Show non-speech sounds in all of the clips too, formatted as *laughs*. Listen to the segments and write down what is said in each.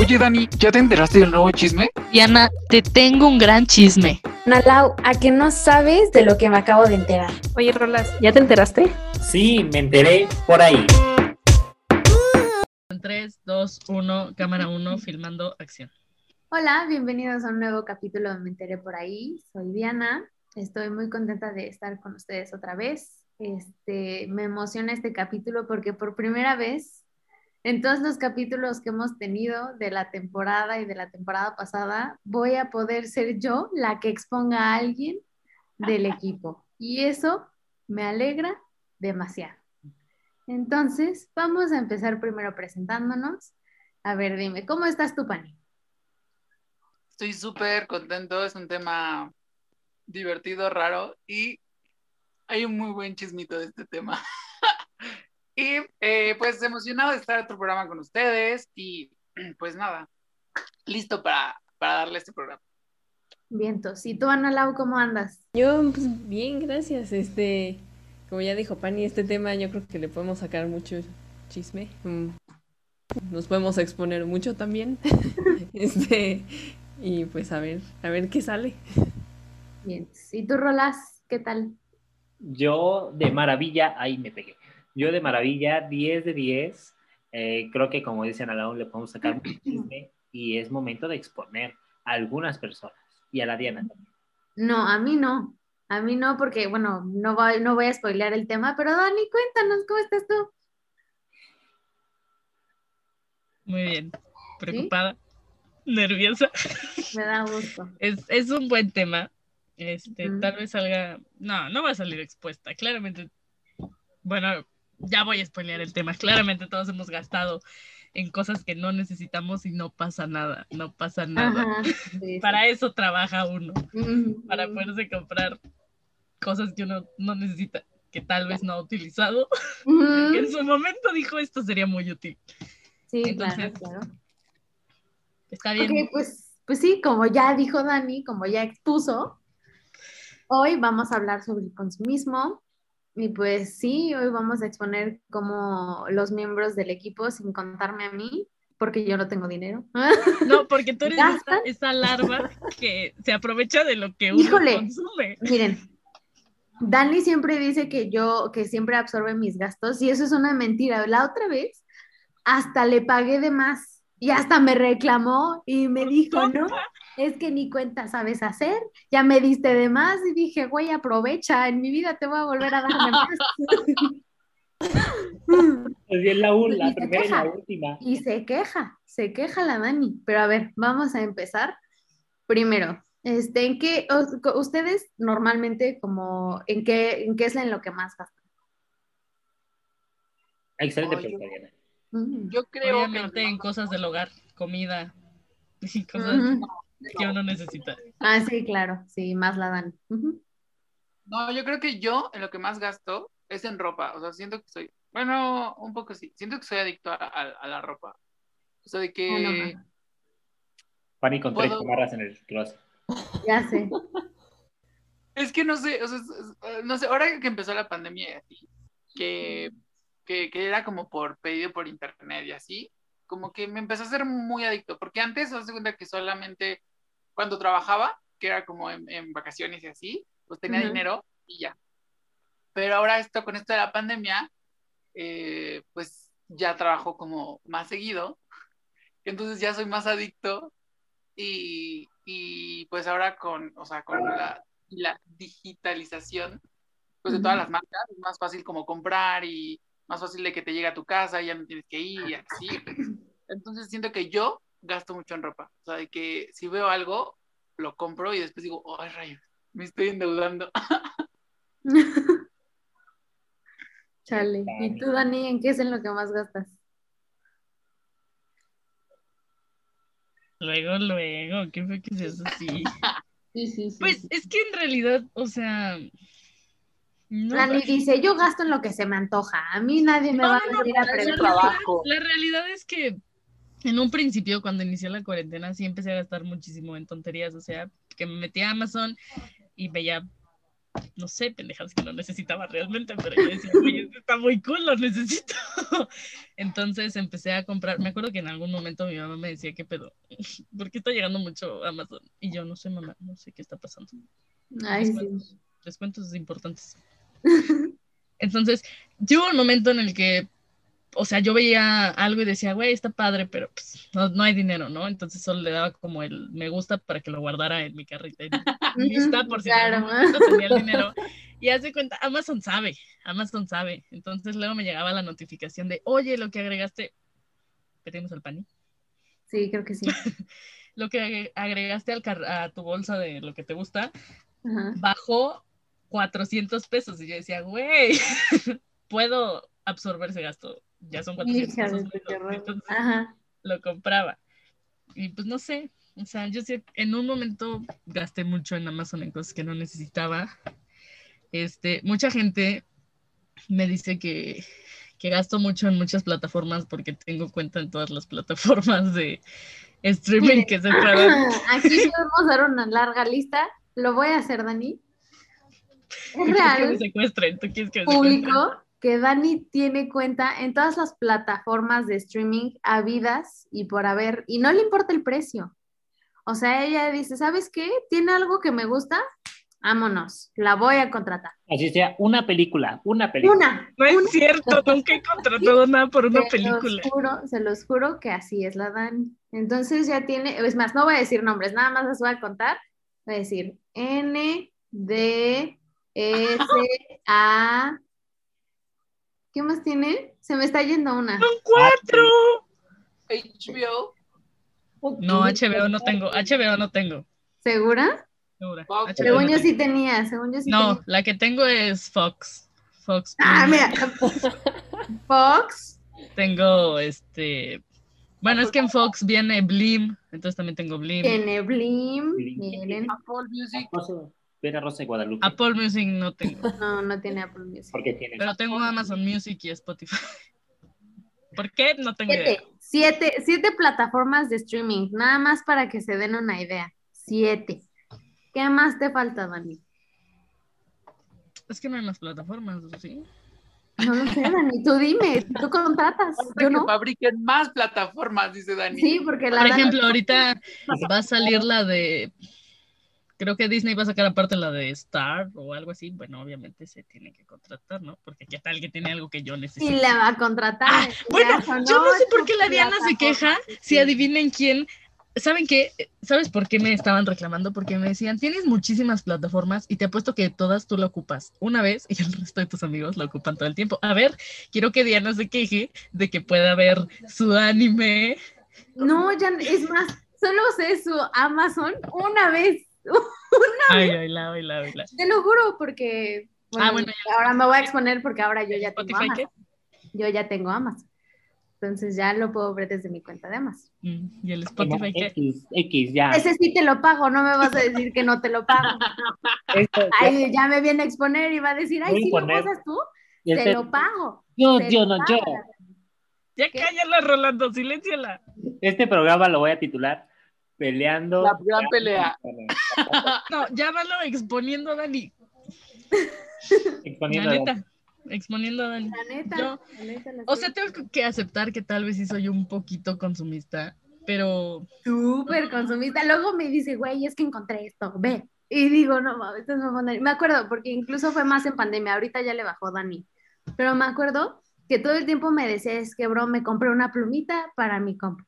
Oye, Dani, ¿ya te enteraste del nuevo chisme? Diana, te tengo un gran chisme. Nalau, ¿a que no sabes de lo que me acabo de enterar? Oye, Rolas, ¿ya te enteraste? Sí, me enteré por ahí. 3, 2, 1, cámara 1, filmando acción. Hola, bienvenidos a un nuevo capítulo de Me enteré por ahí. Soy Diana. Estoy muy contenta de estar con ustedes otra vez. Este, me emociona este capítulo porque por primera vez en todos los capítulos que hemos tenido de la temporada y de la temporada pasada, voy a poder ser yo la que exponga a alguien del equipo. Y eso me alegra demasiado. Entonces, vamos a empezar primero presentándonos. A ver, dime, ¿cómo estás tú, Pani? Estoy súper contento, es un tema divertido, raro y hay un muy buen chismito de este tema. Y eh, pues emocionado de estar en otro programa con ustedes y *clears throat* pues nada, listo para, para darle este programa. Vientos. ¿Y tú, Ana Lau, cómo andas? Yo, pues, bien, gracias. Este, como ya dijo Pani, este tema yo creo que le podemos sacar mucho chisme. Mm, Nos podemos exponer mucho también. *laughs* Este, y pues a ver, a ver qué sale. Bien. ¿Y tú, Rolas? ¿Qué tal? Yo de maravilla, ahí me pegué. Yo de maravilla, 10 de 10. Eh, creo que como dicen a la le podemos sacar mucho *clears throat* chisme y es momento de exponer a algunas personas y a la Diana también. No, a mí no. A mí no, porque, bueno, no voy, no voy a spoilear el tema, pero Dani, cuéntanos, ¿cómo estás tú? Muy bien. Preocupada, nerviosa. Me da gusto. *laughs* Es, es un buen tema. Este, tal vez salga. No, no va a salir expuesta. Claramente. Bueno, ya voy a spoilear el tema. Claramente todos hemos gastado en cosas que no necesitamos y no pasa nada. No pasa nada. Ajá, *laughs* sí, sí. Para eso trabaja uno. Para poderse comprar cosas que uno no necesita, que tal vez no ha utilizado. Que *laughs* en su momento dijo esto sería muy útil. Sí, Entonces, claro, claro. Está bien. Ok, pues, pues sí, como ya dijo Dani, como ya expuso, hoy vamos a hablar sobre el consumismo. Y pues sí, hoy vamos a exponer cómo los miembros del equipo, sin contarme a mí, porque yo no tengo dinero. *laughs* No, porque tú eres esa, larva que se aprovecha de lo que uno Híjole. consume. Miren, Dani siempre dice que yo, que siempre absorbe mis gastos, y eso es una mentira. La otra vez, hasta le pagué de más, y hasta me reclamó y me dijo, no, es que ni cuenta sabes hacer, ya me diste de más, y dije, güey, aprovecha, en mi vida te voy a volver a dar de más. Pues bien, la, un- Y la la última. Y se queja, se queja la Dani. Pero a ver, vamos a empezar. Primero, este, ¿en qué, ustedes normalmente como, en qué, en qué es en lo que más gastan? Excelente Oye. pregunta, Diana. Mm. Yo creo Obviamente que en cosas del hogar, comida y cosas. Que uno necesita. Ah, sí, claro, sí, más la. Ujú. no, yo creo que yo en lo que más gasto es en ropa. O sea, siento que soy, bueno, un poco sí. Siento que soy adicto a, a- a la ropa. O sea, de Ah, no, que ma. Pani con tres chamarras en el closet. Ya sé. *laughs* es que no sé, o sea, eh, no sé, ahora que empezó la pandemia que, que, que era como por pedido por internet y así, como que me empezó a ser muy adicto, porque antes, haz de cuenta que solamente cuando trabajaba, que era como en, en vacaciones y así, pues tenía Ujú. dinero y ya. Pero ahora esto, con esto de la pandemia, eh, pues ya trabajo como más seguido, *laughs* entonces ya soy más adicto y, y pues ahora con, o sea, con la, la digitalización pues de todas las marcas, es más fácil como comprar y más fácil de que te llegue a tu casa y ya no tienes que ir y así. *clears throat* Entonces siento que yo gasto mucho en ropa, o sea, de que si veo algo, lo compro y después digo, ay, rayos, me estoy endeudando. *laughs* Chale. ¿Y tú, Dani, en qué es en lo que más gastas? Luego, luego, ¿qué fue que se hace así? Sí, sí, sí. Pues es que en realidad, o sea, no, Dani dice, yo gasto en lo que se me antoja. A mí nadie me No, va no, a no, venir a la preguntar. realidad- La realidad es que en un principio, cuando inició la cuarentena, sí empecé a gastar muchísimo en tonterías. O sea, que me metía a Amazon y veía no sé, pendejadas que no necesitaba realmente, pero yo decía, oye, esto está muy cool, lo necesito. *laughs* Entonces empecé a comprar, me acuerdo que en algún momento mi mamá me decía, ¿qué pedo? *laughs* ¿Por qué está llegando mucho Amazon? Y yo, no sé, mamá, no sé qué está pasando. Ay, sí. Descuentos, descuentos importantes. *laughs* Entonces, llegó un momento en el que, o sea, yo veía algo y decía, güey, está padre, pero pues no, no hay dinero, ¿no? Entonces solo le daba como el me gusta para que lo guardara en mi carrita. y *laughs* lista por si Claro. momento tenía el dinero. Y hace cuenta, Amazon sabe, Amazon sabe. Entonces luego me llegaba la notificación de, oye, lo que agregaste, pedimos al pani, Sí, creo que sí. *laughs* lo que agre- agregaste al car- a tu bolsa de lo que te gusta, Ajá. bajó 400 pesos. Y yo decía, güey, *laughs* puedo absorber ese gasto. Ya son 400 Hija de pesos. menos". Entonces, Ajá. lo compraba. Y pues no sé, o sea, yo sé, en un momento gasté mucho en Amazon en cosas que no necesitaba. Este, mucha gente me dice que, que gasto mucho en muchas plataformas porque tengo cuenta en todas las plataformas de streaming que se puedan. *laughs* Aquí podemos dar una larga lista. Lo voy a hacer, Dani. Es quieres que me real, secuestren, tú quieres que me secuestren. Que Dani tiene cuenta en todas las plataformas de streaming habidas y por haber, y no le importa el precio. O sea, ella dice, ¿sabes qué? ¿Tiene algo que me gusta? Vámonos, la voy a contratar. Así sea, una película, una película. Una. No es una. cierto, nunca he contratado nada por una *laughs* Se película. los juro, se los juro que así es la Dani. Entonces ya tiene, es más, no voy a decir nombres, nada más les voy a contar. Voy a decir N, D, S, A. ¿Qué más tiene? Se me está yendo una. ¡Son cuatro! HBO, No, HBO no tengo, HBO no tengo. ¿Segura? segura. Según no yo sí tenía, según yo sí No, tenía. la que tengo es Fox. Fox. Ah, mira. *laughs* Fox. Tengo este. Bueno, es que en Fox viene Blim, entonces también tengo Blim. Tiene Blim. Blim. Miren. Apple Music. Rosa- Ver a Rosa de Guadalupe. Apple Music no tengo, No, no tiene Apple Music. Porque tiene. pero tengo Amazon Music y Spotify. *laughs* ¿Por qué? No tengo idea. Siete, siete, siete plataformas de streaming, nada más para que se den una idea. Siete. ¿Qué más te falta, Dani? Es que no hay más plataformas, ¿sí? No lo sé, Dani, tú dime, tú contratas, yo que no. fabriquen más plataformas, dice Dani. Sí, porque la Por Dani- ejemplo, ahorita va a salir la de. Creo que Disney va a sacar aparte la de Star o algo así. Bueno, obviamente se tiene que contratar, ¿no? Porque qué tal que tiene algo que yo necesito. la va a contratar. Ah, bueno, yo no sé por qué la Diana se queja si adivinen quién. ¿Saben qué? ¿Sabes por qué me estaban reclamando? Porque me decían, tienes muchísimas plataformas y te apuesto que todas tú la ocupas una vez y el *laughs* resto de tus amigos la ocupan todo el tiempo. A ver, quiero que Diana se queje de que pueda ver su anime. No, ya es más, solo usé su Amazon una vez. Ay, ay, la, ay, la, ay, la. Te lo juro, porque bueno, Ah, bueno, ya. ahora me voy a exponer porque ahora yo ya tengo. Amazon. Yo ya tengo Amazon. Entonces ya lo puedo ver desde mi cuenta de Amazon. Mm, ¿Y el Spotify qué? X, X, ya. Ese sí te lo pago, no me vas a decir que no te lo pago. *laughs* Esto- Ay, ya me viene a exponer y va a decir, ay, sí lo pasas tú, este- te lo pago. Yo, te yo, no, yo. pago. Ya ¿Qué? cállala, Rolando, silénciala. Este programa lo voy a titular Peleando. La gran pelea. *laughs* No, llámalo exponiendo a Dani. Exponiendo La neta, exponiendo a Dani. La neta, Yo- la neta, la O sea, tengo que aceptar que tal vez sí soy un poquito consumista, pero súper consumista. Luego me dice, güey, es que encontré esto, ve. Y digo, no mames, esto es Dani". Me acuerdo, porque incluso fue más en pandemia, ahorita ya le bajó Dani. Pero me acuerdo que todo el tiempo me decía, es que, bro, me compré una plumita para mi compu.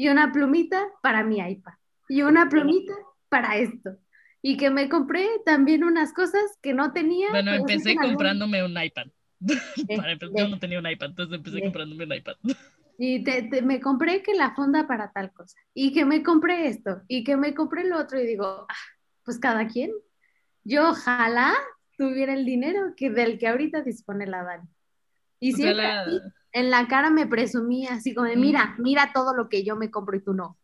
Y una plumita para mi iPad. Y una plumita para esto. Y que me compré también unas cosas que no tenía. bueno, empecé en algún- comprándome un iPad. *laughs* Para empezar, ve. yo no tenía un iPad, entonces empecé Ve. comprándome un iPad. *laughs* Y te- te- me compré que la funda para tal cosa, y que me compré esto, y que me compré lo otro, y digo, ah, pues cada quien. Yo ojalá tuviera el dinero que del que ahorita dispone la Dani. Y siempre así, en la cara me presumía, así como de, mira, mira todo lo que yo me compro y tú no.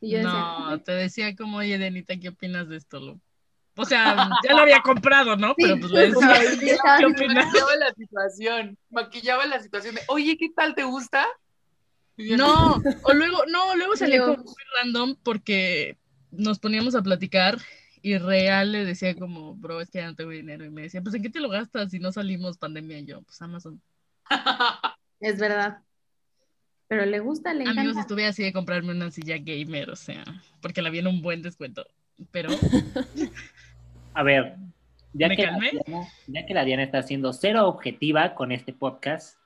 Y yo decía, No, te decía como, oye, Denita, ¿qué opinas de esto? Lo- O sea, *laughs* ya lo había comprado, ¿no? Pero pues le decía. Maquillaba la situación. Maquillaba la situación de, oye, ¿qué tal te gusta? No, *laughs* o luego, no, luego salió como muy random porque nos poníamos a platicar Y real le decía como, bro, es que ya no tengo dinero. Y me decía, pues ¿en qué te lo gastas si no salimos pandemia? Y yo, pues Amazon. *laughs* Es verdad. Pero le gusta, le encanta. Amigos, estuve así de comprarme una silla gamer, o sea, porque la vi en un buen descuento. Pero *laughs* A ver, ya ¿Me que, la calmé? Diana, ya que la Diana está siendo cero objetiva con este podcast,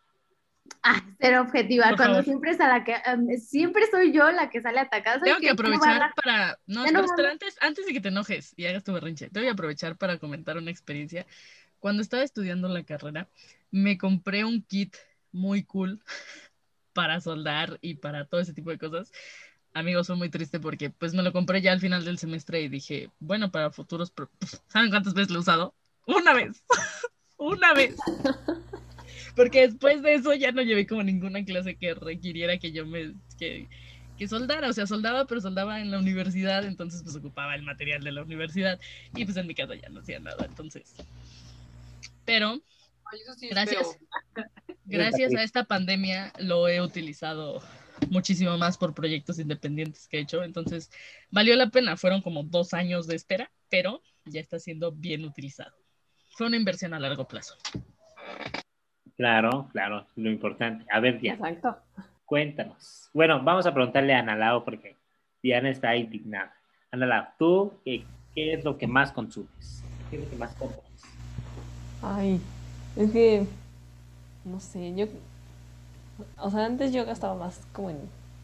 Ah, ser objetiva, Por cuando favor. siempre es a la que, um, siempre soy yo la que sale atacada. ¿Sabes tengo que no voy a aprovechar para. No, no espera, voy a antes, antes de que te enojes y hagas tu berrinche, tengo que aprovechar para comentar una experiencia. Cuando estaba estudiando la carrera, me compré un kit muy cool para soldar y para todo ese tipo de cosas. Amigos, fue muy triste porque pues me lo compré ya al final del semestre y dije, bueno, para futuros, pro- ¿saben cuántas veces lo he usado? Una vez, *laughs* una vez. Porque después de eso ya no llevé como ninguna clase que requiriera que yo me, que, que soldara, o sea, soldaba, pero soldaba en la universidad, entonces pues ocupaba el material de la universidad y pues en mi casa ya no hacía nada, entonces. Pero Ay, eso sí es Gracias. Gracias a esta pandemia lo he utilizado muchísimo más por proyectos independientes que he hecho, entonces valió la pena, fueron como dos años de espera, pero ya está siendo bien utilizado. Fue una inversión a largo plazo. claro, claro, lo importante. A ver, Diana, Exacto. cuéntanos. Bueno, vamos a preguntarle a Analao porque Diana está indignada. Analao, ¿tú qué, qué es lo que más consumes? ¿Qué es lo que más compras? Ay, es que, no sé, yo, o sea, antes yo gastaba más como en,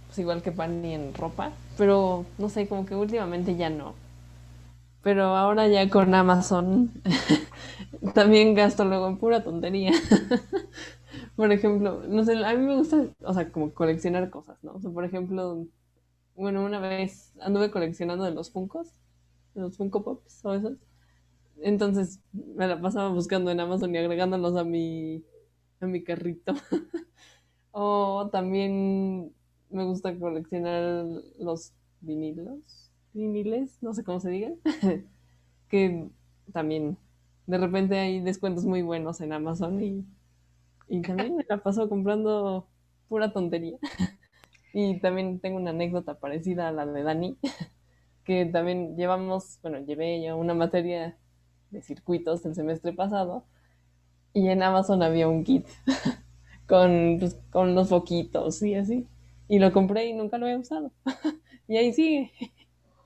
pues igual que pan y en ropa, pero no sé, como que últimamente ya no. Pero ahora ya con Amazon *laughs* también gasto luego en pura tontería. *laughs* Por ejemplo, no sé, a mí me gusta, o sea, como coleccionar cosas, ¿no? O sea, por ejemplo, bueno, una vez anduve coleccionando de los Funkos, de los Funko Pops o esos. Entonces me la pasaba buscando en Amazon y agregándolos a mi, a mi carrito. *laughs* o también me gusta coleccionar los vinilos, viniles, no sé cómo se digan, *laughs* que también de repente hay descuentos muy buenos en Amazon y, también me la paso comprando pura tontería. *laughs* y también tengo una anécdota parecida a la de Dani, que también llevamos, bueno, llevé yo una materia de circuitos el semestre pasado y en Amazon había un kit *laughs* con, pues, con los foquitos y así. Y lo compré y nunca lo he usado. *laughs* y ahí sigue.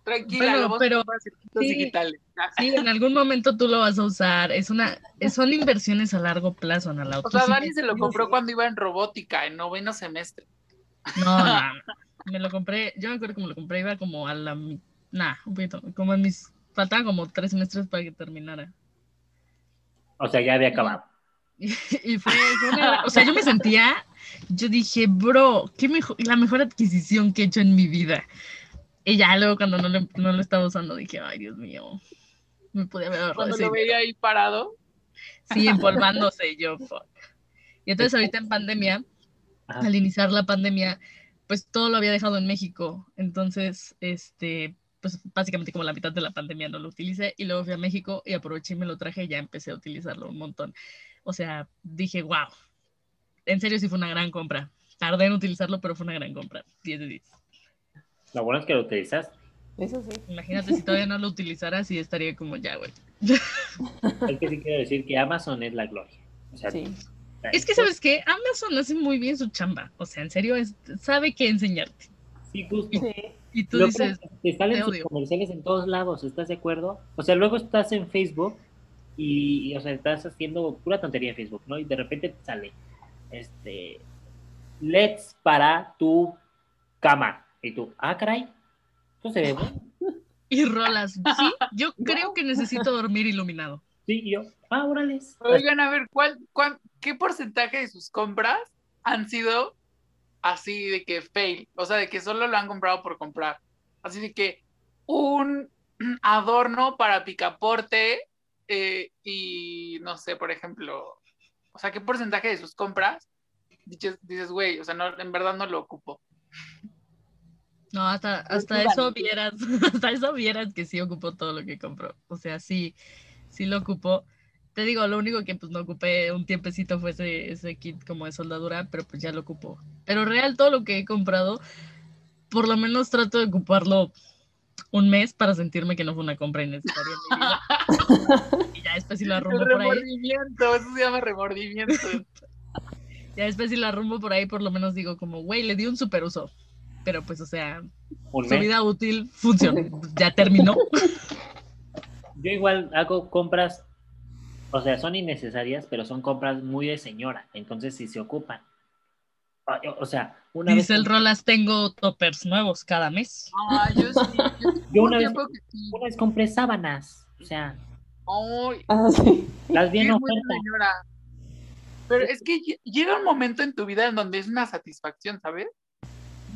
Tranquila, lo pero- circuitos sí. digitales. *laughs* Sí, en algún momento tú lo vas a usar. Es una, son inversiones a largo plazo, Ana O sea, Dani se lo compró cuando iba en robótica, en noveno semestre. No, no. Me lo compré, yo me acuerdo cómo lo compré, iba como a la mi- nah, un poquito, como en mis, faltaban como tres semestres para que terminara. O sea, ya había acabado. *laughs* Y, fue, una- o sea, yo me sentía, yo dije, bro, qué mejor, la mejor adquisición que he hecho en mi vida. Y ya luego cuando no lo, no lo estaba usando dije, ay, Dios mío, me podía haber ahorrado Cuando lo dinero". veía ahí parado. Sí, empolvándose yo, fuck. Y entonces ahorita en pandemia, Ajá. al iniciar la pandemia, pues todo lo había dejado en México. Entonces, este, pues básicamente como la mitad de la pandemia no lo utilicé y luego fui a México y aproveché y me lo traje y ya empecé a utilizarlo un montón. O sea, dije, wow, en serio sí fue una gran compra. Tardé en utilizarlo, pero fue una gran compra. 10 de 10. Lo bueno es que lo utilizas. Eso sí. Imagínate si todavía no lo utilizara, sí estaría como ya, güey. *laughs* Es que sí quiero decir que Amazon es la gloria. O sea, Sí. Es que, ¿sabes qué? Amazon hace muy bien su chamba. O sea, en serio, es- sabe qué enseñarte. sí, justo. Sí. Y tú Luego dices, te salen te sus odio. comerciales en todos lados, ¿estás de acuerdo? O sea, luego estás en Facebook y, y, o sea, estás haciendo pura tontería en Facebook, ¿no? Y de repente te sale, este, LEDs para tu cama. Y tú, ah, caray, esto se ve bueno. *laughs* y rolas. Sí, yo *laughs* creo que necesito dormir iluminado. Sí, y yo, ah, órale. Oigan, a ver, ¿cuál, cuál, ¿qué porcentaje de sus compras han sido así de que fail? O sea, de que solo lo han comprado por comprar. Así de que un *clears throat* adorno para picaporte eh, y no sé, por ejemplo, o sea, ¿qué porcentaje de sus compras dices, dices, güey, o sea, no, en verdad no lo ocupo? No, hasta, hasta tú, eso vieras, *laughs* hasta eso vieras que sí ocupó todo lo que compró. O sea, sí, sí lo ocupó. Te digo, lo único que pues no ocupé un tiempecito fue ese, ese kit como de soldadura, pero pues ya lo ocupó. Pero real, todo lo que he comprado, por lo menos trato de ocuparlo un mes para sentirme que no fue una compra innecesaria en mi vida. *laughs* y ya después si lo El arrumbo por ahí. remordimiento, eso se llama remordimiento. *laughs* Ya después si lo arrumbo por ahí, por lo menos digo como, güey, le di un super uso. Pero pues, o sea, Un su mes. vida útil funcionó. Ya terminó. *laughs* Yo igual hago compras, o sea, son innecesarias, pero son compras muy de señora, entonces sí se ocupan. Ah, O sea, una vez... Dice el Rolas, tengo toppers nuevos cada mes. Ah, yo sí. Yo, *laughs* una vez- que. Una vez compré sábanas, o sea, Ay, Ah, sí. las vi en oferta. señora. Pero es que lle- llega un momento en tu vida en donde es una satisfacción, ¿sabes?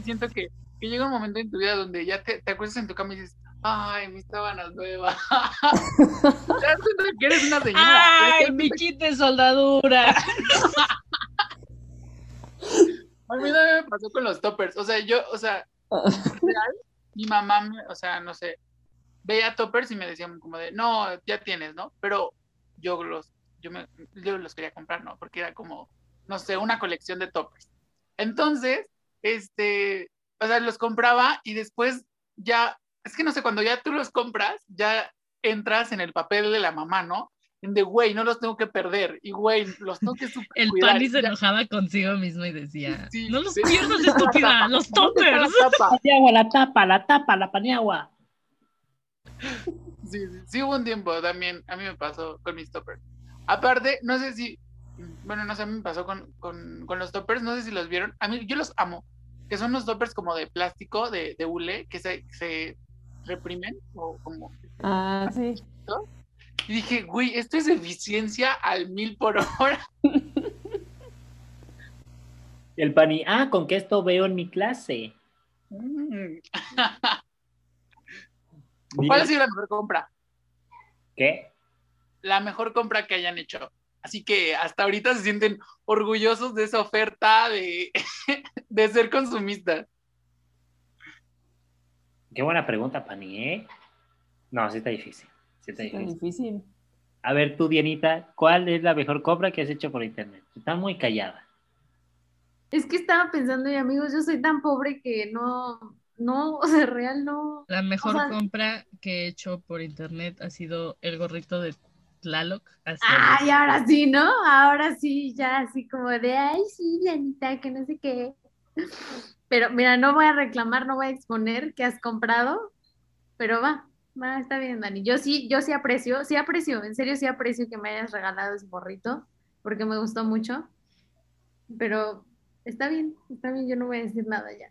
Siento que, que llega un momento en tu vida donde ya te, te acuestas en tu cama y dices, ay, mis sábanas nuevas. *laughs* te das cuenta que eres una señora. ¡Ay, mi kit de soldadura! *laughs* A mí me pasó con los toppers. O sea, yo, o sea, real, mi mamá, o sea, no sé, veía toppers y me decían como de, no, ya tienes, ¿no? Pero yo los, yo me, yo los quería comprar, ¿no? Porque era como, no sé, una colección de toppers. Entonces, este, o sea, los compraba y después ya, es que no sé, cuando ya tú los compras, ya entras en el papel de la mamá, ¿no? En de, güey, no los tengo que perder. Y, güey, los tengo que *laughs* super El cuidar. Pani se enojaba consigo mismo y decía, Sí, no los sí. pierdas, estúpida, *laughs* los ¿Dónde está la toppers. tapa? Paniagua, la tapa, la tapa, la paniagua. *laughs* Sí, sí, sí hubo un tiempo también, a mí me pasó con mis toppers. Aparte, no sé si, bueno, no sé, a mí me pasó con, con, con los toppers, no sé si los vieron, a mí yo los amo, que son los toppers como de plástico, de, de hule, que se, se reprimen, o como... Ah, sí. Y dije, güey, esto es eficiencia al mil por hora. El pani, ah, con que esto veo en mi clase. Mm. ¿Cuál ha sido la mejor compra? ¿Qué? La mejor compra que hayan hecho. Así que hasta ahorita se sienten orgullosos de esa oferta de, *laughs* de ser consumistas. Qué buena pregunta, Pani, ¿eh? No, sí está difícil. Sí está Está difícil. difícil. A ver, tú, Dianita, ¿cuál es la mejor compra que has hecho por internet? Está muy callada. Es que estaba pensando, y amigos, yo soy tan pobre que no, no, *laughs* o sea, real no. La mejor O sea- compra que he hecho por internet ha sido el gorrito de Tlaloc. Ay, ahora sí, ¿no? Ahora sí, ya así como de, ay, sí, Dianita, que no sé qué. *laughs* Pero mira, no voy a reclamar, no voy a exponer que has comprado, pero va, va, está bien, Dani. Yo sí, yo sí aprecio, sí aprecio, en serio sí aprecio que me hayas regalado ese gorrito, porque me gustó mucho. Pero está bien, está bien, yo no voy a decir nada ya.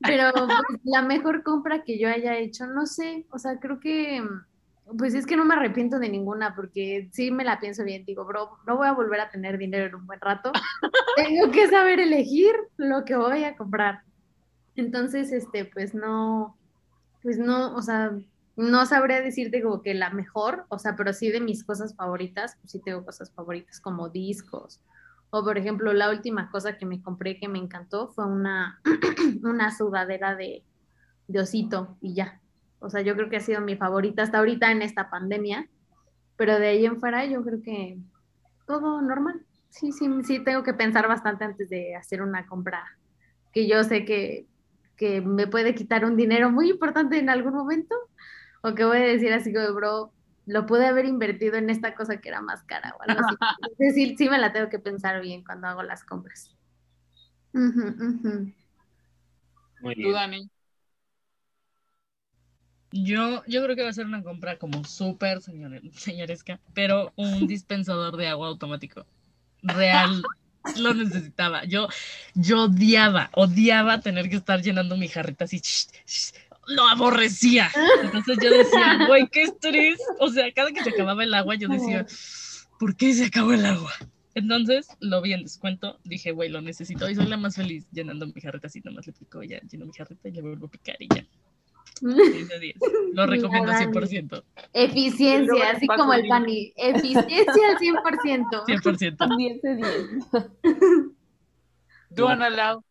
Pero *laughs* pues, la mejor compra que yo haya hecho, no sé, o sea, creo que, pues es que no me arrepiento de ninguna, porque sí me la pienso bien, digo, bro, no voy a volver a tener dinero en un buen rato, *laughs* tengo que saber elegir lo que voy a comprar. Entonces, este, pues no, pues no, o sea, no sabría decirte como que la mejor, o sea, pero sí de mis cosas favoritas, pues sí tengo cosas favoritas como discos. O por ejemplo, la última cosa que me compré que me encantó fue una, *clears throat* una sudadera de, de osito y ya. O sea, yo creo que ha sido mi favorita hasta ahorita en esta pandemia, pero de ahí en fuera yo creo que todo normal. Sí, sí, sí, tengo que pensar bastante antes de hacer una compra que yo sé que, que me puede quitar un dinero muy importante en algún momento, o que voy a decir así como, bro, lo pude haber invertido en esta cosa que era más cara o algo así. *laughs* Entonces, sí, sí me la tengo que pensar bien cuando hago las compras. Ujú, ujú. Muy Tú, bien. Dani. Yo, yo creo que va a ser una compra como súper señor, señoresca, pero un *laughs* dispensador de agua automático. Real, lo necesitaba. Yo, yo odiaba, odiaba tener que estar llenando mi jarrita así. sh, sh, Lo aborrecía. Entonces yo decía, *laughs* güey, qué estrés. O sea, cada que se acababa el agua, yo decía, ¿por qué se acabó el agua? Entonces lo vi en descuento, dije, güey, lo necesito y soy la más feliz llenando mi jarrita así, nomás le pico, ya lleno mi jarrita y le vuelvo a picar y ya. 10 de 10. Lo recomiendo Mira, Dani. 100%. Eficiencia, así como el pani. Eficiencia al 100%. 100%. 10 de 10. Tú, Ana Lau.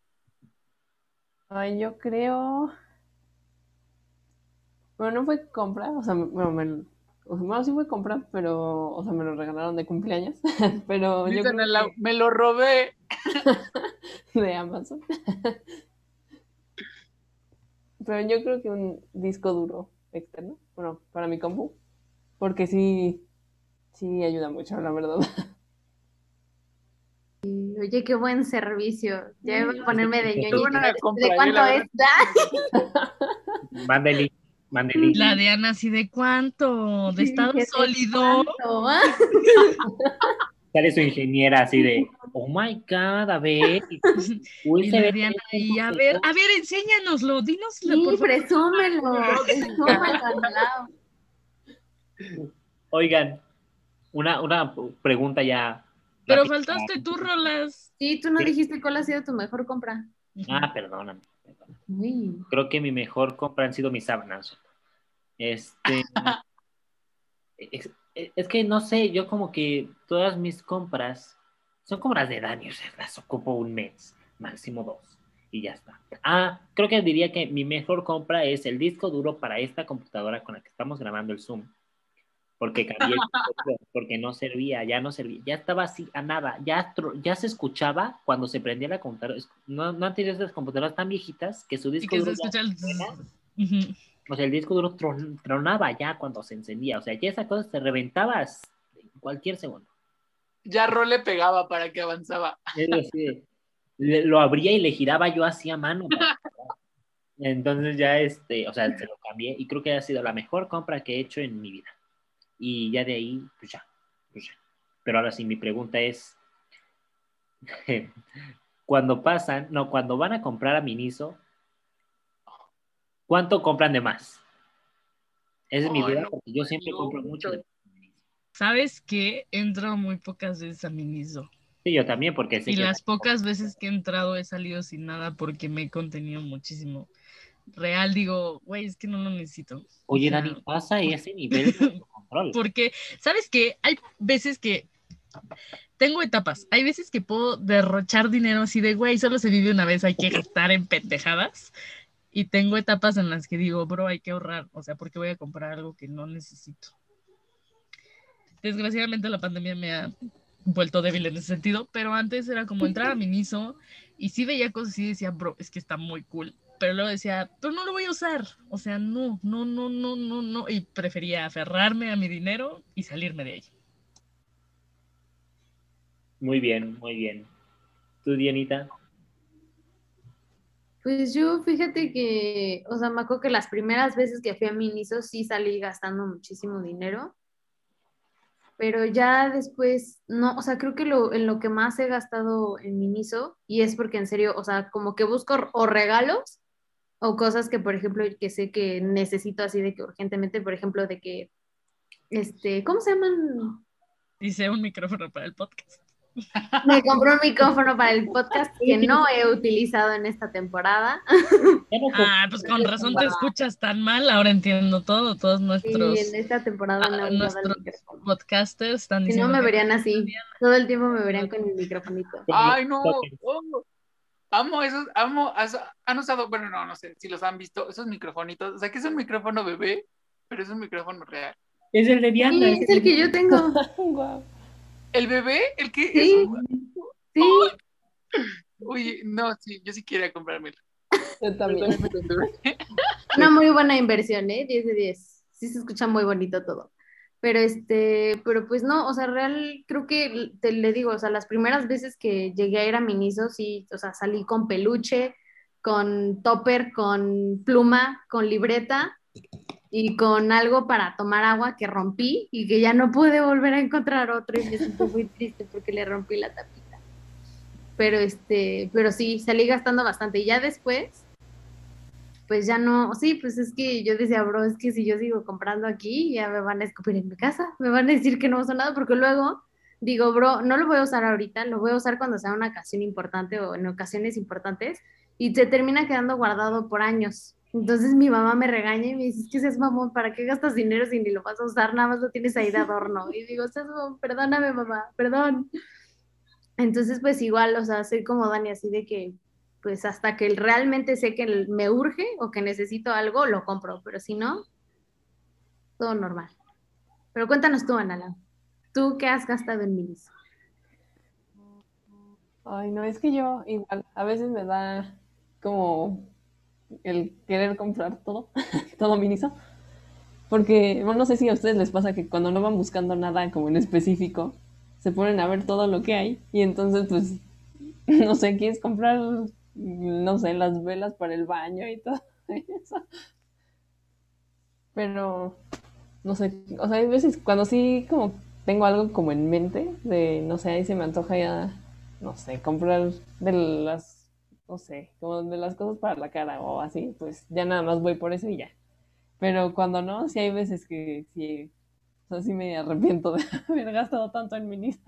Ay, yo creo. Bueno, no fue compra, o sea, bueno, me- o sea, bueno, sí fue compra, pero, o sea, me lo regalaron de cumpleaños, *laughs* pero yo creo que me lo robé. *laughs* de Amazon. *laughs* pero yo creo que un disco duro externo, bueno, para mi compu, porque sí, sí ayuda mucho, la verdad. Oye, qué buen servicio. Ya voy a ponerme de ñoñito. Una ¿De, cuánto es? Mándele, La de Ana, ¿así de cuánto? ¿De Sí, estado ¿de sólido? cuánto? Ah, *laughs* Sale su ingeniera así de, oh my god, a ver. *laughs* Uy, Y se ve Diana ahí, a ver, a ver, enséñanoslo, dínoslo, Sí, por favor. presúmelo. *laughs* Presúmelo al lado. Oigan, una, una pregunta ya. Pero rápida. faltaste tú, Rolas. Sí, tú no dijiste cuál ha sido tu mejor compra. Ah, perdóname. Uy. Creo que mi mejor compra han sido mis sábanas. Este. *laughs* es, es que no sé, yo como que todas mis compras son compras de daño, o sea, las ocupo un mes, máximo dos, y ya está. Ah, creo que diría que mi mejor compra es el disco duro para esta computadora con la que estamos grabando el Zoom. Porque cambié el disco duro, porque no servía, ya no servía, ya estaba así a nada, ya, ya se escuchaba cuando se prendía la computadora. No, no han tenido esas computadoras tan viejitas que su disco se duro el... O sea, el disco duro tron- tronaba ya cuando se encendía. O sea, ya esa cosa se reventaba en cualquier segundo. Ya Ro le pegaba para que avanzaba. Es así, le- lo abría y le giraba yo así a mano. para- Entonces ya, este, o sea, se lo cambié y creo que ha sido la mejor compra que he hecho en mi vida. Y ya de ahí, pues ya, pues ya. Pero ahora sí, mi pregunta es, *laughs* cuando pasan, no, cuando van a comprar a Miniso, ¿cuánto compran de más? Esa es mi duda no, porque yo siempre compro mucho de ¿Sabes qué? Entro muy pocas veces a Miniso. Sí, yo también, porque sé Y que- las pocas veces que he entrado he salido sin nada porque me he contenido muchísimo. Real, digo, güey, es que no lo necesito. O Oye, sea, Dani, pasa ese nivel de *laughs* control. Porque, ¿sabes qué? Hay veces que tengo etapas. Hay veces que puedo derrochar dinero así de, güey, solo se vive una vez, hay que gastar en pendejadas. Y tengo etapas en las que digo, bro, hay que ahorrar. O sea, porque voy a comprar algo que no necesito. Desgraciadamente la pandemia me ha vuelto débil en ese sentido, pero antes era como entrar a Miniso *laughs* y sí veía cosas y decía, bro, es que está muy cool. Pero luego decía, pero no lo voy a usar. O sea, no, no, no, no, no, no. Y prefería aferrarme a mi dinero y salirme de ahí. Muy bien, muy bien. ¿Tú, Dianita? Pues yo fíjate que, o sea, me acuerdo que las primeras veces que fui a Miniso sí salí gastando muchísimo dinero, pero ya después, no, o sea, creo que lo, en lo que más he gastado en Miniso, y es porque en serio, o sea, como que busco o regalos o cosas que, por ejemplo, que sé que necesito así de que urgentemente, por ejemplo, de que, este, ¿cómo se llaman? Hice un micrófono para el podcast. *laughs* Me compré un micrófono para el podcast que no he utilizado en esta temporada. Ah, pues con razón te escuchas tan mal. Ahora entiendo todo. Todos nuestros en esta temporada no ah, he usado el nuestros podcasters están Si no diciendo me verían así, todo el tiempo me verían con el microfonito. Ay, no. oh. Amo esos, amo, han usado, bueno, no, no sé si los han visto, esos microfonitos. O sea, que es un micrófono bebé, pero es un micrófono real. Es el de Diana. Sí, es el que yo tengo. *laughs* Guau. ¿El bebé? ¿El que Sí, sí. Oye, no, sí, yo sí quería comprármelo. Yo también. Una muy buena inversión, ¿eh? 10 de 10. Sí se escucha muy bonito todo. Pero este, pero pues no, o sea, real, creo que te le digo, o sea, las primeras veces que llegué a ir a Miniso, sí, o sea, salí con peluche, con topper, con pluma, con libreta y con algo para tomar agua que rompí y que ya no pude volver a encontrar otro y me siento muy triste porque le rompí la tapita. Pero este, pero sí, salí gastando bastante y ya después pues ya no, sí, pues es que yo decía, bro, es que si yo sigo comprando aquí, ya me van a escupir en mi casa, me van a decir que no uso nada, porque luego digo, bro, no lo voy a usar ahorita, lo voy a usar cuando sea una ocasión importante o en ocasiones importantes, y se termina quedando guardado por años. Entonces mi mamá me regaña y me dice, es que seas mamón, ¿para qué gastas dinero si ni lo vas a usar? Nada más lo tienes ahí de adorno. Y digo, seas mamón, perdóname mamá, perdón. Entonces, pues igual, o sea, soy como Dani, así de que pues hasta que realmente sé que me urge o que necesito algo, lo compro, pero si no, todo normal. Pero cuéntanos tú, Anala, ¿tú qué has gastado en minis? Ay, no, es que yo igual, a veces me da como el querer comprar todo, *laughs* todo Miniso. Porque, bueno, no sé si a ustedes les pasa que cuando no van buscando nada como en específico, se ponen a ver todo lo que hay y entonces, pues, *laughs* no sé, quieres comprar, no sé, las velas para el baño y todo *laughs* eso. Pero, no sé, o sea, hay veces cuando sí como tengo algo como en mente, de, no sé, ahí se me antoja ya, no sé, comprar de las, no sé, como de las cosas para la cara o así, pues ya nada más voy por eso y ya. Pero cuando no, sí hay veces que sí, o sea, sí me arrepiento de *laughs* haber gastado tanto en Miniso.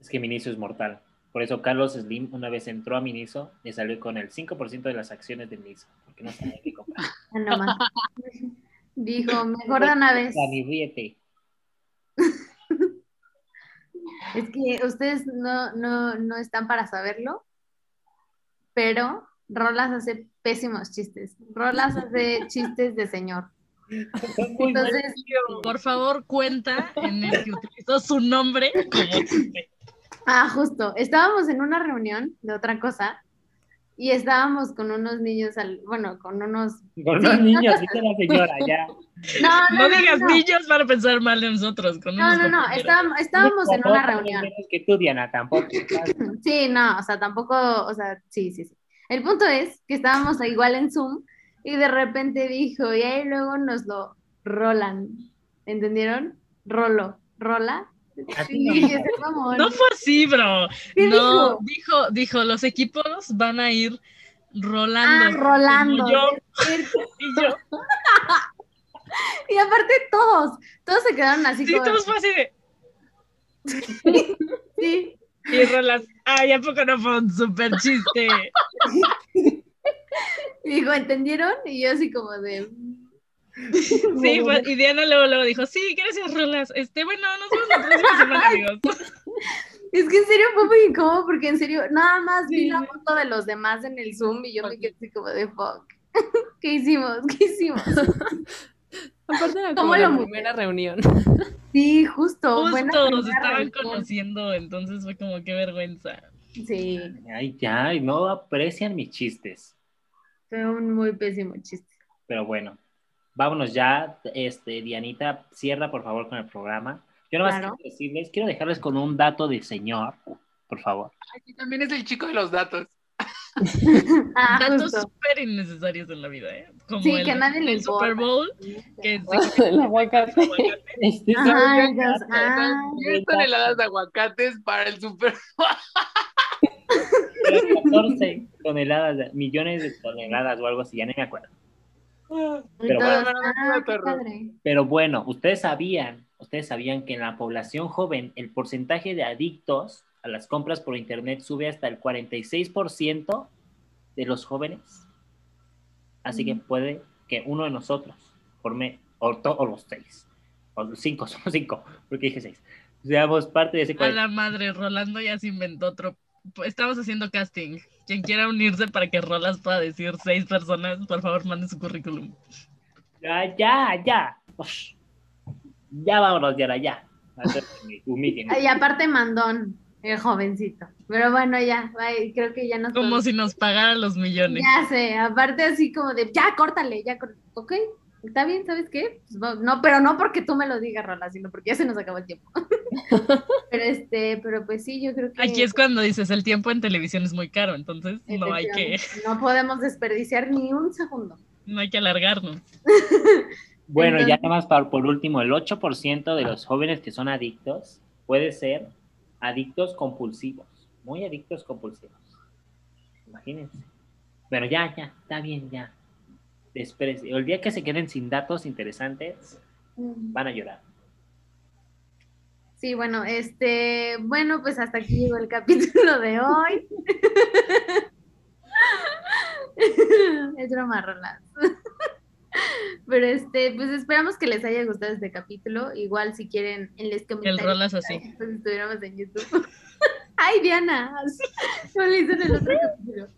Es que Miniso es mortal. Por eso Carlos Slim una vez entró a Miniso y salió con el 5% de las acciones de Miniso, porque no sabía qué comprar. *laughs* Ah, no más. Dijo, mejor de una vez. Dani, ríete. *laughs* Es que ustedes no, no, no están para saberlo, pero Rolas hace pésimos chistes. Rolas hace *laughs* chistes de señor. Entonces, Por favor, cuenta en el que utilizó su nombre como chiste. Ah, justo, estábamos en una reunión de otra cosa y estábamos con unos niños, al, bueno, con unos... Con Sí, los no niños, dice la señora, ya. No, *laughs* no, No no, digas no. niños para pensar mal de nosotros. Con No, unos no, no, estábamos, estábamos en una reunión. Que tú, Diana, tampoco. *laughs* Sí, no, o sea, tampoco, o sea, sí, sí, sí. El punto es que estábamos igual en Zoom y de repente dijo, y ahí luego nos lo rolan. ¿Entendieron? Rolo, rola. No. Sí. No fue así, bro. ¿Qué no, dijo? dijo, dijo, los equipos van a ir Ah, rolando. rolando. Como yo, *laughs* y yo. *laughs* Y aparte todos, todos se quedaron así Sí, como, todos fue así de. *laughs* sí. Y rolas. Ay, ¿a poco no fue un super chiste? Y dijo, ¿entendieron? Y yo así como de... *laughs* Sí, y Diana luego, luego dijo, sí, gracias, Rolas. Este, bueno, nos vemos la próxima *laughs* semana, amigos. *laughs* Es que en serio fue muy incómodo porque en serio nada más vi la foto de los demás en el Zoom y yo me quedé así como de fuck. ¿Qué hicimos? ¿Qué hicimos? Aparte era ¿Cómo como la primera reunión. Sí, justo. Justo, primera estaban reunión. conociendo, entonces fue como qué vergüenza. Sí, Ay, ya, y no aprecian mis chistes. fue un muy pésimo chiste. Pero bueno, vámonos ya. Este, Dianita, cierra por favor con el programa. Yo nada más Claro. quiero decirles, quiero dejarles con un dato de señor, por favor. Aquí también es el chico de los datos. *laughs* Ah, Datos súper innecesarios en la vida, ¿eh? Como Sí, el, que nadie el Super. Bowl, que *laughs* se El aguacate. aguacate. *laughs* Este es Ajá, un- entonces, ah, 10 toneladas de aguacates para el super. 14 toneladas, millones de toneladas o algo así, ya no me acuerdo. Pero bueno. ah. Pero bueno, ustedes sabían, ustedes sabían que en la población joven el porcentaje de adictos a las compras por internet sube hasta el 46% de los jóvenes. Así que puede que uno de nosotros forme, o, to- o los seis, o los cinco, *laughs* somos cinco, porque dije seis, seamos parte de ese A 40. la madre, Rolando ya se inventó otro. Estamos haciendo casting. Quien quiera unirse para que Rolas pueda decir seis personas, por favor, mande su currículum. Ya, ya, ya. Ya vámonos, ya, ya. Y aparte mandón, el jovencito. Pero bueno, ya, bye, creo que ya nos Como podemos- si nos pagaran los millones. Ya sé, aparte así como de, ya, córtale, ya, córtale. ok, está bien, ¿sabes qué? Pues no, pero no porque tú me lo digas, Rola, sino porque ya se nos acabó el tiempo. *laughs* pero este, pero pues sí, yo creo que... Aquí es cuando dices, el tiempo en televisión es muy caro, entonces no hay que, No podemos desperdiciar ni un segundo. *laughs* no hay que alargarnos. *laughs* Bueno, ya nada más para- por último, el 8% de los jóvenes que son adictos puede ser adictos compulsivos, muy adictos compulsivos. Imagínense. Pero ya, ya, está bien, ya. Espérense. El día que se queden sin datos interesantes, van a llorar. Sí, bueno, este, bueno, pues hasta aquí llegó el capítulo de hoy. *laughs* es broma, Roland. Pero este, pues esperamos que les haya gustado este capítulo. Igual si quieren en los comentarios. rolas así. Pues estuviéramos en YouTube. *laughs* Ay, Diana, no lo hice en el otro capítulo.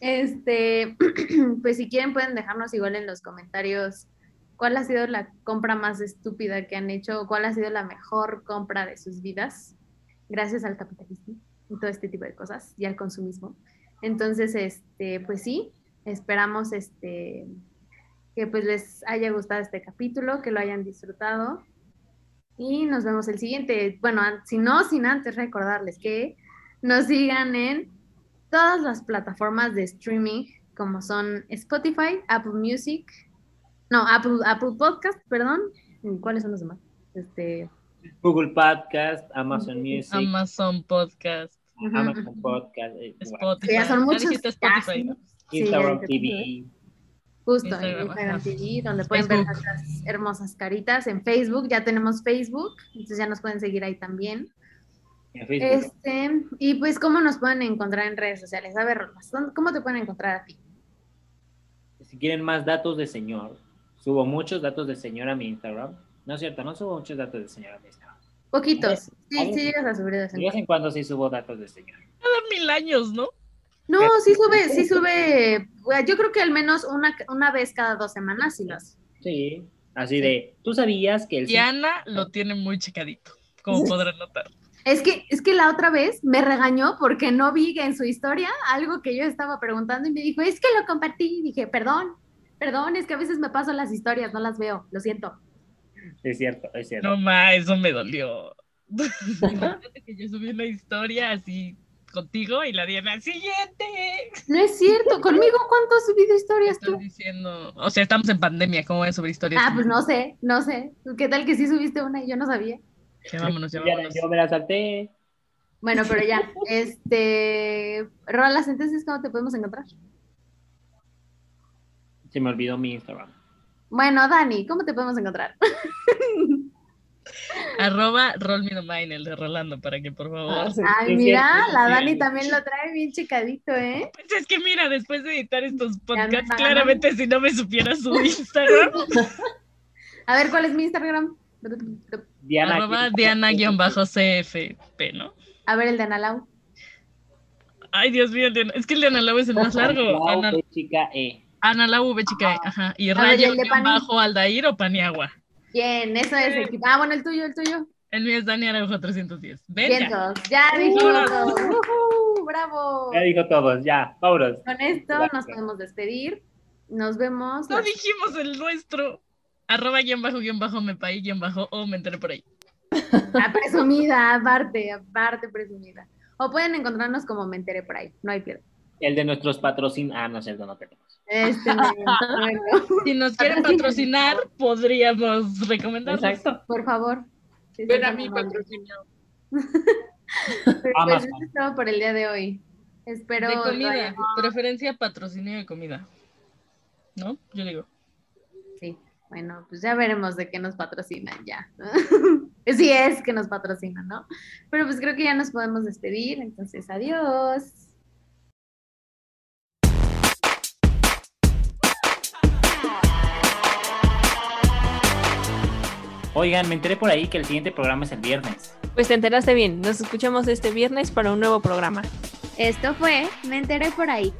Este, *clears throat* pues si quieren pueden dejarnos igual en los comentarios cuál ha sido la compra más estúpida que han hecho cuál ha sido la mejor compra de sus vidas gracias al capitalismo y todo este tipo de cosas y al consumismo. Entonces, este, pues sí, esperamos este, que pues les haya gustado este capítulo, que lo hayan disfrutado. Y nos vemos el siguiente. Bueno, si no, sin antes recordarles que nos sigan en todas las plataformas de streaming, como son Spotify, Apple Music, no, Apple, Apple Podcast, perdón. ¿Cuáles son los demás? Este, Google Podcast, Amazon Music, Amazon Podcast, Amazon. Podcast, eh, Spotify. ya son muchos, Spotify, Instagram TV. Justo, Instagram, en Instagram. TV, donde pueden ver nuestras hermosas caritas. En Facebook, ya tenemos Facebook, entonces ya nos pueden seguir ahí también. En Facebook. Este, y pues, ¿cómo nos pueden encontrar en redes sociales? A ver, Rolas, ¿dónde- ¿cómo te pueden encontrar a ti? Si quieren más datos de señor, subo muchos datos de señor a mi Instagram. No es cierto, no subo muchos datos de señor a mi Instagram. Poquitos. Sí, sí llegas a subir de vez De en vez cuando. en cuando sí subo datos de señor. Cada mil años, ¿no? No, sí sube, sí sube. Yo creo que al menos una, una vez cada dos semanas sí lo hace. Sí, así de, ¿tú sabías que el Diana lo tiene muy checadito, como *laughs* podrán notar. Es que, es que la otra vez me regañó porque no vi en su historia algo que yo estaba preguntando y me dijo, es que lo compartí. Y dije, perdón, perdón, es que a veces me paso las historias, no las veo, lo siento. Es cierto, es cierto. No ma, eso me dolió. *laughs* Imagínate que yo subí una historia así contigo y la Diana, siguiente. No es cierto, conmigo cuánto has subido historias Estás tú. diciendo, o sea, estamos en pandemia, ¿cómo voy a subir historias? Ah, pues no sé, no sé. ¿Qué tal que sí subiste una y yo no sabía? Ya vámonos, ya Ya- vámonos. yo me la salté. Bueno, pero ya, este, Rolas, entonces, ¿cómo te podemos encontrar? Se me olvidó mi Instagram. Bueno, Dani, ¿cómo te podemos encontrar? *laughs* Arroba Rollminomain, el de Rolando, para que por favor. Ah, sí. Ay, mira, cierto, la sí. Dani también lo trae bien checadito, ¿eh? Pues es que mira, después de editar estos podcasts, claramente si no me supiera su Instagram, *laughs* A ver, ¿cuál es mi Instagram? Diana. arroba Diana-CFP, ¿no? A ver, el de Analau. Ay, Dios mío, es que el de Analau es el más largo. Lau, Ana- B, chica E. Analau V chica, E, ajá. Y rayo bajo Aldair o Paniagua. Bien, eso es. Ah, bueno, el tuyo, el tuyo. El mío es Dani Araujo 310. Ven ya. Ya dijimos. Ujú, bravo. Ya dijo todos, ya, vámonos. Con esto Gracias. nos podemos despedir. Nos vemos. No la- dijimos el nuestro. Arroba guion bajo guion bajo me paí guion bajo o me enteré por ahí. Ah, presumida, aparte, aparte presumida. O pueden encontrarnos como me enteré por ahí, no hay pierde. El de nuestros patrocin... Ah, no es cierto, no tenemos. Este, no, *laughs* bueno, Si nos quieren patrocinar, podríamos recomendarlos. Exacto. por favor. Sí, Ven a mi patrocinio. *laughs* Pues eso es todo por el día de hoy. Espero. De comida, preferencia patrocinio de comida. ¿No? Yo digo. Bueno, pues ya veremos de qué nos patrocinan ya. sí *laughs* es que nos patrocinan, ¿no? Pero pues creo que ya nos podemos despedir, entonces adiós. Oigan, me enteré por ahí que el siguiente programa es el viernes. Pues te enteraste bien. Nos escuchamos este viernes para un nuevo programa. Esto fue Me enteré por ahí.